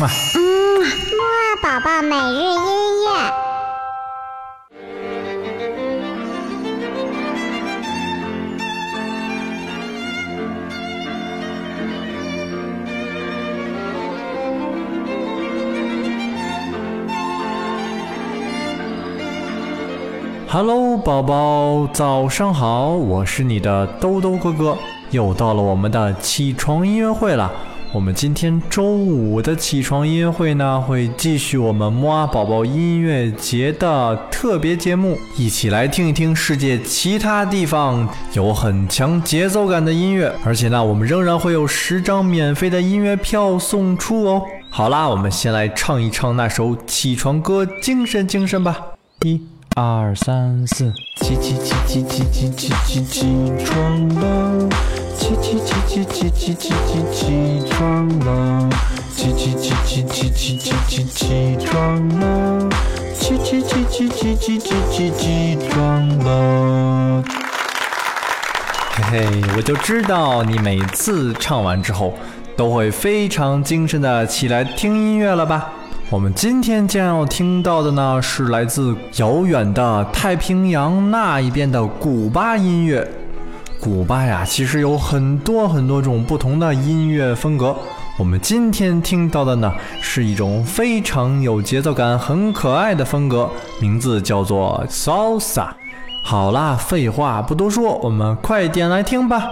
嗯，木二宝宝每日音乐。Hello，宝宝，早上好，我是你的兜兜哥哥，又到了我们的起床音乐会了。我们今天周五的起床音乐会呢，会继续我们木阿宝宝音乐节的特别节目，一起来听一听世界其他地方有很强节奏感的音乐。而且呢，我们仍然会有十张免费的音乐票送出哦。好啦，我们先来唱一唱那首起床歌，精神精神吧。一、二、三、四，起起起起起起起起起床了。起起起起起起起起起床了！起起起起起起起起起床了！起起起起起起起起起床了！嘿嘿，我就知道你每次唱完之后都会非常精神的起来听音乐了吧？我们今天将要听到的呢，是来自遥远的太平洋那一边的古巴音乐。古巴呀，其实有很多很多种不同的音乐风格。我们今天听到的呢，是一种非常有节奏感、很可爱的风格，名字叫做 salsa。好啦，废话不多说，我们快点来听吧。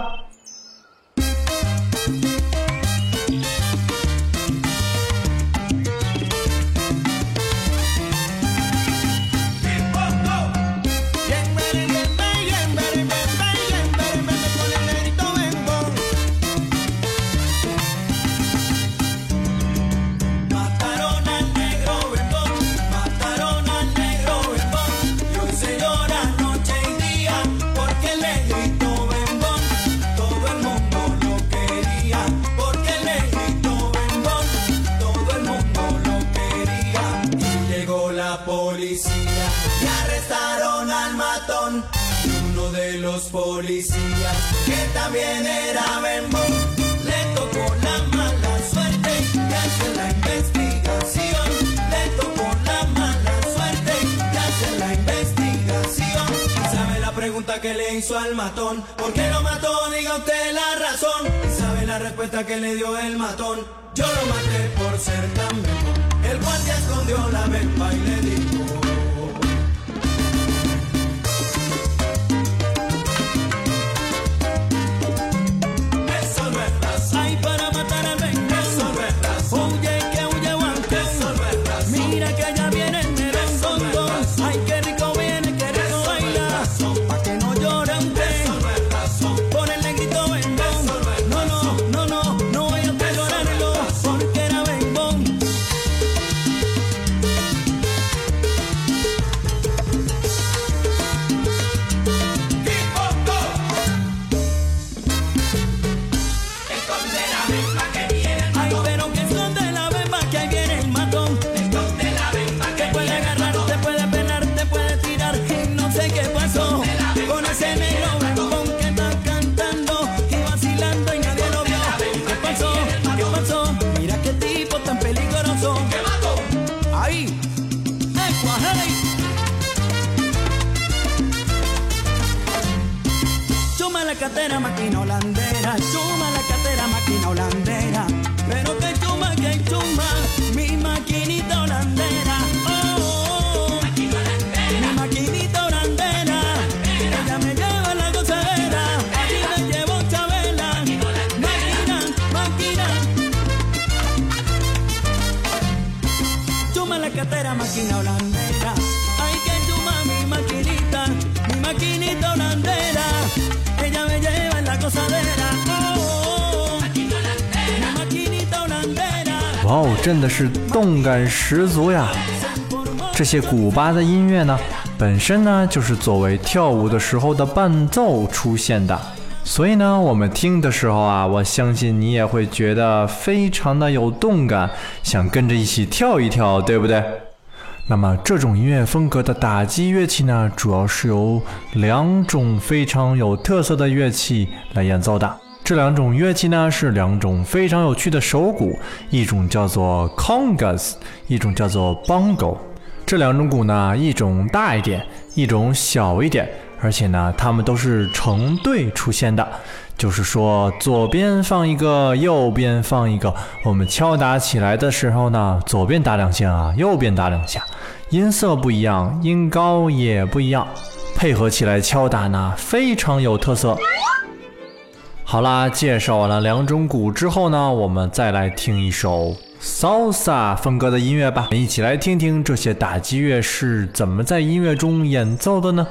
Policías, que también era bembón, le tocó la mala suerte y hace la investigación. Le tocó la mala suerte y hace la investigación. ¿Sabe la pregunta que le hizo al matón? ¿Por qué lo mató? Diga usted la razón. ¿Sabe la respuesta que le dio el matón? Yo lo maté por ser tan bembón. El guardia escondió la bemba y le dijo. Catera, máquina holandera. Chuma la catera, máquina holandera. Pero que chuma, que chuma, mi maquinita holandera. Oh, mi maquinita holandera. Ella me lleva la gozadera. Aquí me llevo Chabela. Máquina, máquina. Chuma la catera, máquina holandera. Ay, que chuma mi maquinita, mi maquinita holandera. 哇哦，真的是动感十足呀！这些古巴的音乐呢，本身呢就是作为跳舞的时候的伴奏出现的，所以呢，我们听的时候啊，我相信你也会觉得非常的有动感，想跟着一起跳一跳，对不对？那么这种音乐风格的打击乐器呢，主要是由两种非常有特色的乐器来演奏的。这两种乐器呢是两种非常有趣的手鼓，一种叫做 congas，一种叫做 bongo。这两种鼓呢，一种大一点，一种小一点，而且呢，它们都是成对出现的，就是说左边放一个，右边放一个。我们敲打起来的时候呢，左边打两下啊，右边打两下，音色不一样，音高也不一样，配合起来敲打呢，非常有特色。好啦，介绍完了两种鼓之后呢，我们再来听一首 salsa 风格的音乐吧。我们一起来听听这些打击乐是怎么在音乐中演奏的呢？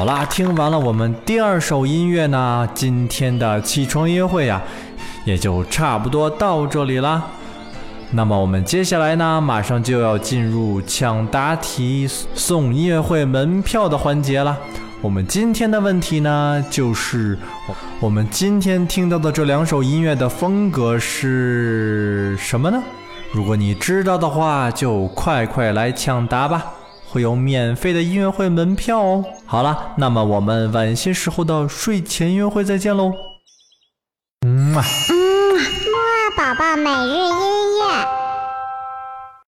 好啦，听完了我们第二首音乐呢，今天的起床音乐会呀、也就差不多到这里啦。那么我们接下来呢，马上就要进入抢答题送音乐会门票的环节了。我们今天的问题呢，就是我们今天听到的这两首音乐的风格是什么呢？如果你知道的话，就快快来抢答吧，会有免费的音乐会门票哦。好了，那么我们晚些时候的睡前约会再见喽。嗯啊。哇，宝宝每日音